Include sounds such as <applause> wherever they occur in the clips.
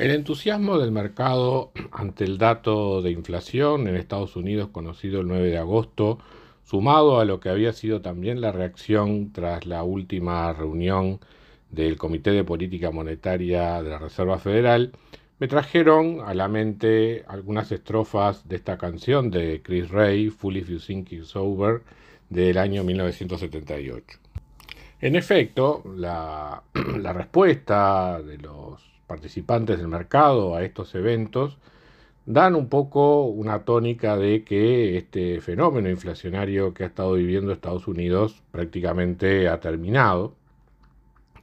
El entusiasmo del mercado <clears throat> ante el dato de inflación en Estados Unidos conocido el 9 de agosto, sumado a lo que había sido también la reacción tras la última reunión del Comité de Política Monetaria de la Reserva Federal, me trajeron a la mente algunas estrofas de esta canción de Chris Ray, Full If You Think It's Over, del año 1978. En efecto, la, <clears throat> la respuesta de los participantes del mercado a estos eventos dan un poco una tónica de que este fenómeno inflacionario que ha estado viviendo Estados Unidos prácticamente ha terminado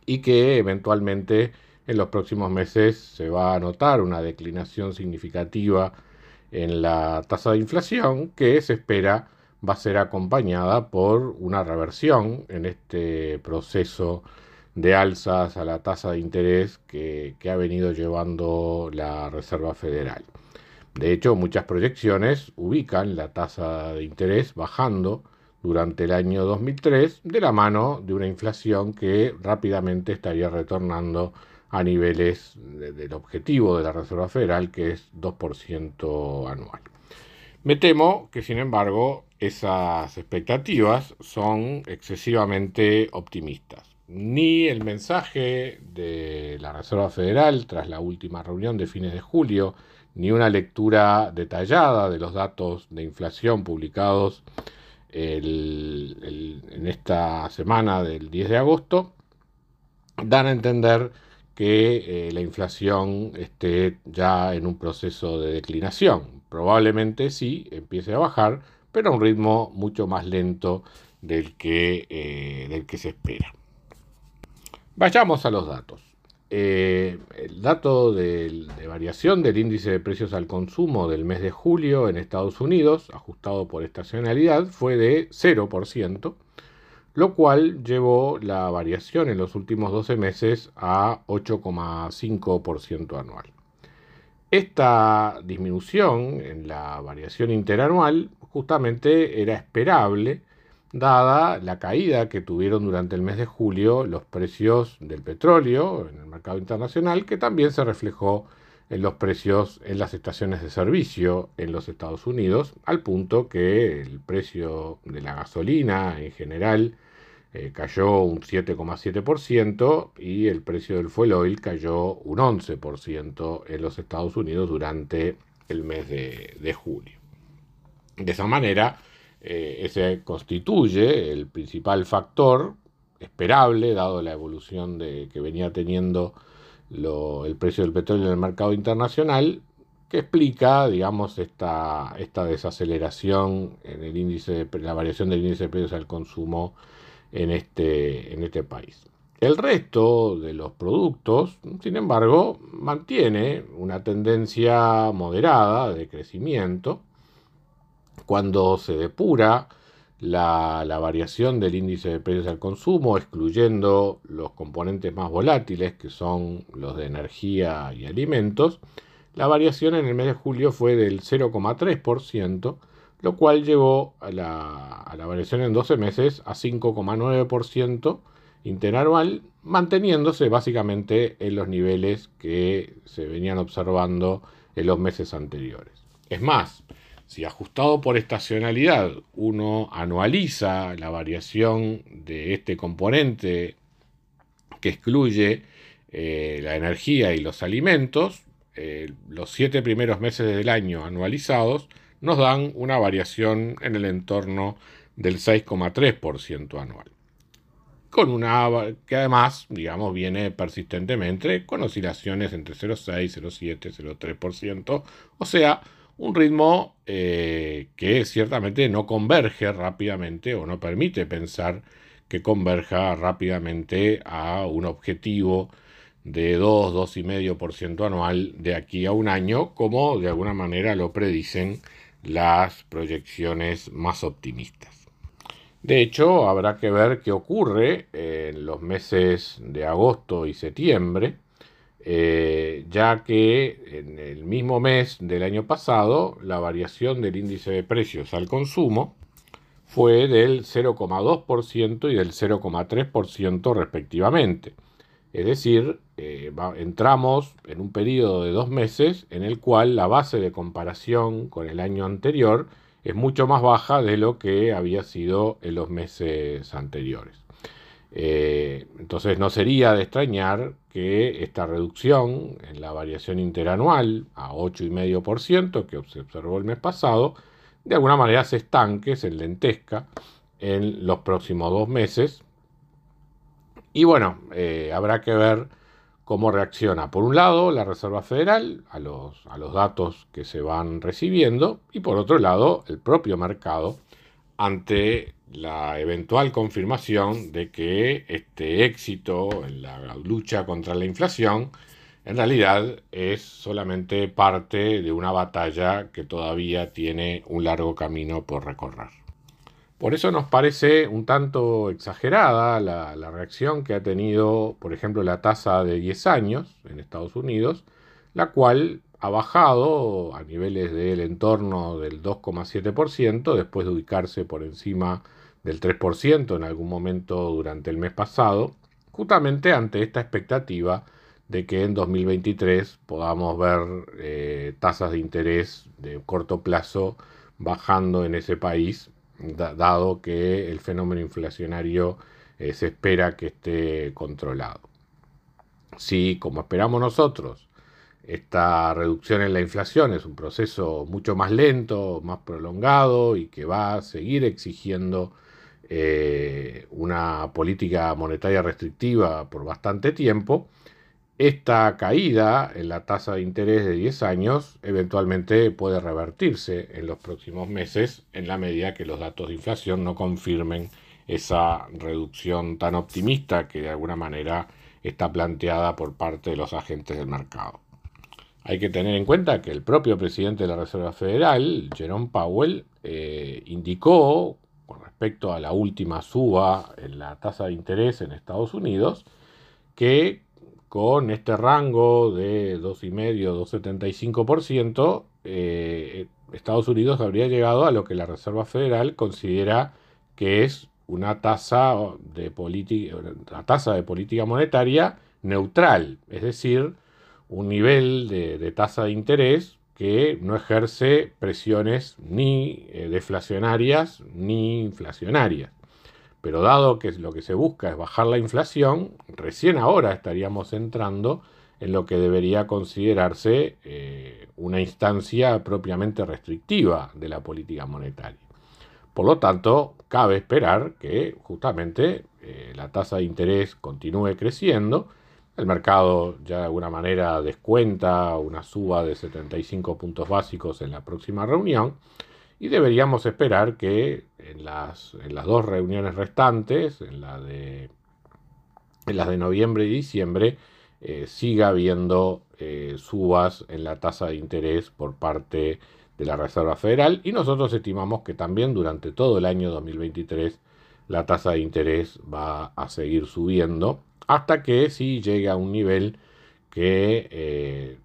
y que eventualmente en los próximos meses se va a notar una declinación significativa en la tasa de inflación que se espera va a ser acompañada por una reversión en este proceso de alzas a la tasa de interés que, ha venido llevando la Reserva Federal. De hecho, muchas proyecciones ubican la tasa de interés bajando durante el año 2003 de la mano de una inflación que rápidamente estaría retornando a niveles del objetivo de la Reserva Federal, que es 2% anual. Me temo que, sin embargo, esas expectativas son excesivamente optimistas ni el mensaje de la Reserva Federal tras la última reunión de fines de julio, ni una lectura detallada de los datos de inflación publicados en esta semana del 10 de agosto, dan a entender que eh, la inflación esté ya en un proceso de declinación. Probablemente sí empiece a bajar, pero a un ritmo mucho más lento del que, eh, del que se espera. Vayamos a los datos. Eh, el dato de, variación del índice de precios al consumo del mes de julio en Estados Unidos, ajustado por estacionalidad, fue de 0%, lo cual llevó la variación en los últimos 12 meses a 8,5% anual. Esta disminución en la variación interanual justamente era esperable dada la caída que tuvieron durante el mes de julio los precios del petróleo en el mercado internacional, que también se reflejó en los precios en las estaciones de servicio en los Estados Unidos, al punto que el precio de la gasolina en general eh, cayó un 7,7% y el precio del fuel oil cayó un 11% en los Estados Unidos durante el mes de julio. De esa manera, eh, ese constituye el principal factor esperable, dado la evolución de, que venía teniendo el precio del petróleo en el mercado internacional, que explica, digamos, esta, esta desaceleración en el índice de, la variación del índice de precios al consumo en este, en este país. El resto de los productos, sin embargo, mantiene una tendencia moderada de crecimiento, cuando se depura la, variación del índice de precios al consumo, excluyendo los componentes más volátiles, que son los de energía y alimentos, la variación en el mes de julio fue del 0,3%, lo cual llevó a la, a la, variación en 12 meses a 5,9% interanual, manteniéndose básicamente en los niveles que se venían observando en los meses anteriores. Es más, si ajustado por estacionalidad uno anualiza la variación de este componente que excluye eh, la energía y los alimentos, eh, los siete primeros meses del año anualizados nos dan una variación en el entorno del 6,3% anual. con una que además, digamos, viene persistentemente con oscilaciones entre 0,6, 0,7, 0,3%, o sea, un ritmo eh, que ciertamente no converge rápidamente o no permite pensar que converja rápidamente a un objetivo de 2, 2,5% anual de aquí a un año, como de alguna manera lo predicen las proyecciones más optimistas. De hecho, habrá que ver qué ocurre en los meses de agosto y septiembre, eh, ya que en el mismo mes del año pasado la variación del índice de precios al consumo fue del 0,2% y del 0,3% respectivamente. Es decir, eh, entramos en un periodo de dos meses en el cual la base de comparación con el año anterior es mucho más baja de lo que había sido en los meses anteriores. Eh, entonces no sería de extrañar que esta reducción en la variación interanual a 8,5% que se observó el mes pasado, de alguna manera se estanque, se lentezca en los próximos dos meses. Y bueno, eh, habrá que ver cómo reacciona, por un lado, la Reserva Federal a los, a los datos que se van recibiendo y por otro lado, el propio mercado ante la eventual confirmación de que este éxito en la lucha contra la inflación en realidad es solamente parte de una batalla que todavía tiene un largo camino por recorrer. Por eso nos parece un tanto exagerada la, reacción que ha tenido, por ejemplo, la tasa de 10 años en Estados Unidos, la cual ha bajado a niveles del entorno del 2,7% después de ubicarse por encima del 3% en algún momento durante el mes pasado, justamente ante esta expectativa de que en 2023 podamos ver eh, tasas de interés de corto plazo bajando en ese país dado que el fenómeno inflacionario eh, se espera que esté controlado. Si, como esperamos nosotros, esta reducción en la inflación es un proceso mucho más lento, más prolongado y que va a seguir exigiendo eh, una política monetaria restrictiva por bastante tiempo, esta caída en la tasa de interés de 10 años eventualmente puede revertirse en los próximos meses en la medida que los datos de inflación no confirmen esa reducción tan optimista que de alguna manera está planteada por parte de los agentes del mercado. Hay que tener en cuenta que el propio presidente de la Reserva Federal, Jerome Powell, eh, indicó con respecto a la última suba en la tasa de interés en Estados Unidos que con este rango de 2,5-2,75%, eh, Estados Unidos habría llegado a lo que la Reserva Federal considera que es una tasa de, una tasa de política monetaria neutral, es decir, un nivel de, tasa de interés que no ejerce presiones ni eh, deflacionarias ni inflacionarias. Pero dado que lo que se busca es bajar la inflación, recién ahora estaríamos entrando en lo que debería considerarse eh, una instancia propiamente restrictiva de la política monetaria. Por lo tanto, cabe esperar que justamente eh, la tasa de interés continúe creciendo. El mercado ya de alguna manera descuenta una suba de 75 puntos básicos en la próxima reunión y deberíamos esperar que en las, en las dos reuniones restantes, en, la de, en las de noviembre y diciembre, eh, siga habiendo eh, subas en la tasa de interés por parte de la Reserva Federal y nosotros estimamos que también durante todo el año 2023 la tasa de interés va a seguir subiendo hasta que si llegue a un nivel que eh,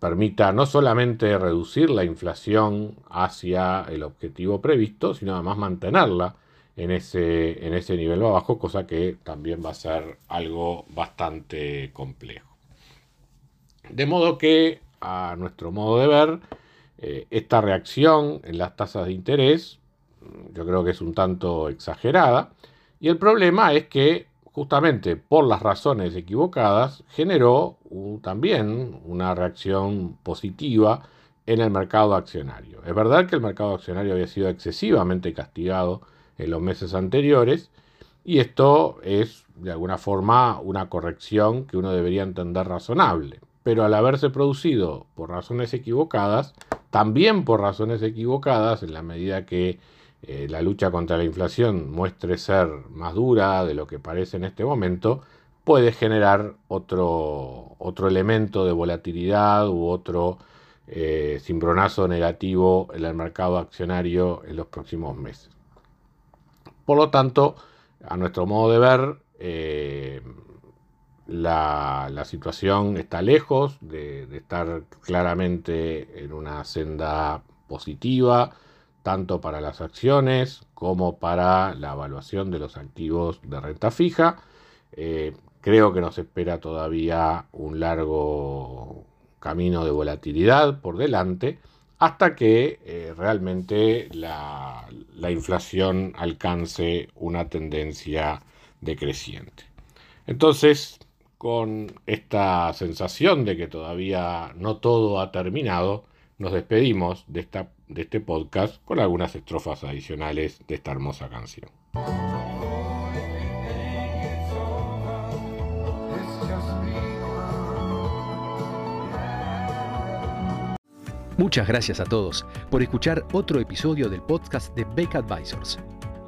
permita no solamente reducir la inflación hacia el objetivo previsto, sino además mantenerla en ese, en ese nivel más bajo, cosa que también va a ser algo bastante complejo. De modo que, a nuestro modo de ver, eh, esta reacción en las tasas de interés yo creo que es un tanto exagerada, y el problema es que justamente por las razones equivocadas, generó también una reacción positiva en el mercado accionario. Es verdad que el mercado accionario había sido excesivamente castigado en los meses anteriores Y esto es, de alguna forma, una corrección que uno debería entender razonable. Pero al haberse producido por razones equivocadas, también por razones equivocadas, en la medida que eh, la lucha contra la inflación muestre ser más dura de lo que parece en este momento, puede generar otro, otro elemento de volatilidad u otro eh, cimbronazo negativo en el mercado accionario en los próximos meses. Por lo tanto, a nuestro modo de ver, eh, la, situación está lejos de, estar claramente en una senda positiva, tanto para las acciones como para la evaluación de los activos de renta fija. Eh, creo que nos espera todavía un largo camino de volatilidad por delante hasta que eh, realmente la, la, inflación alcance una tendencia decreciente. Entonces, con esta sensación de que todavía no todo ha terminado, nos despedimos de, esta, de este podcast con algunas estrofas adicionales de esta hermosa canción. Muchas gracias a todos por escuchar otro episodio del podcast de Beck Advisors.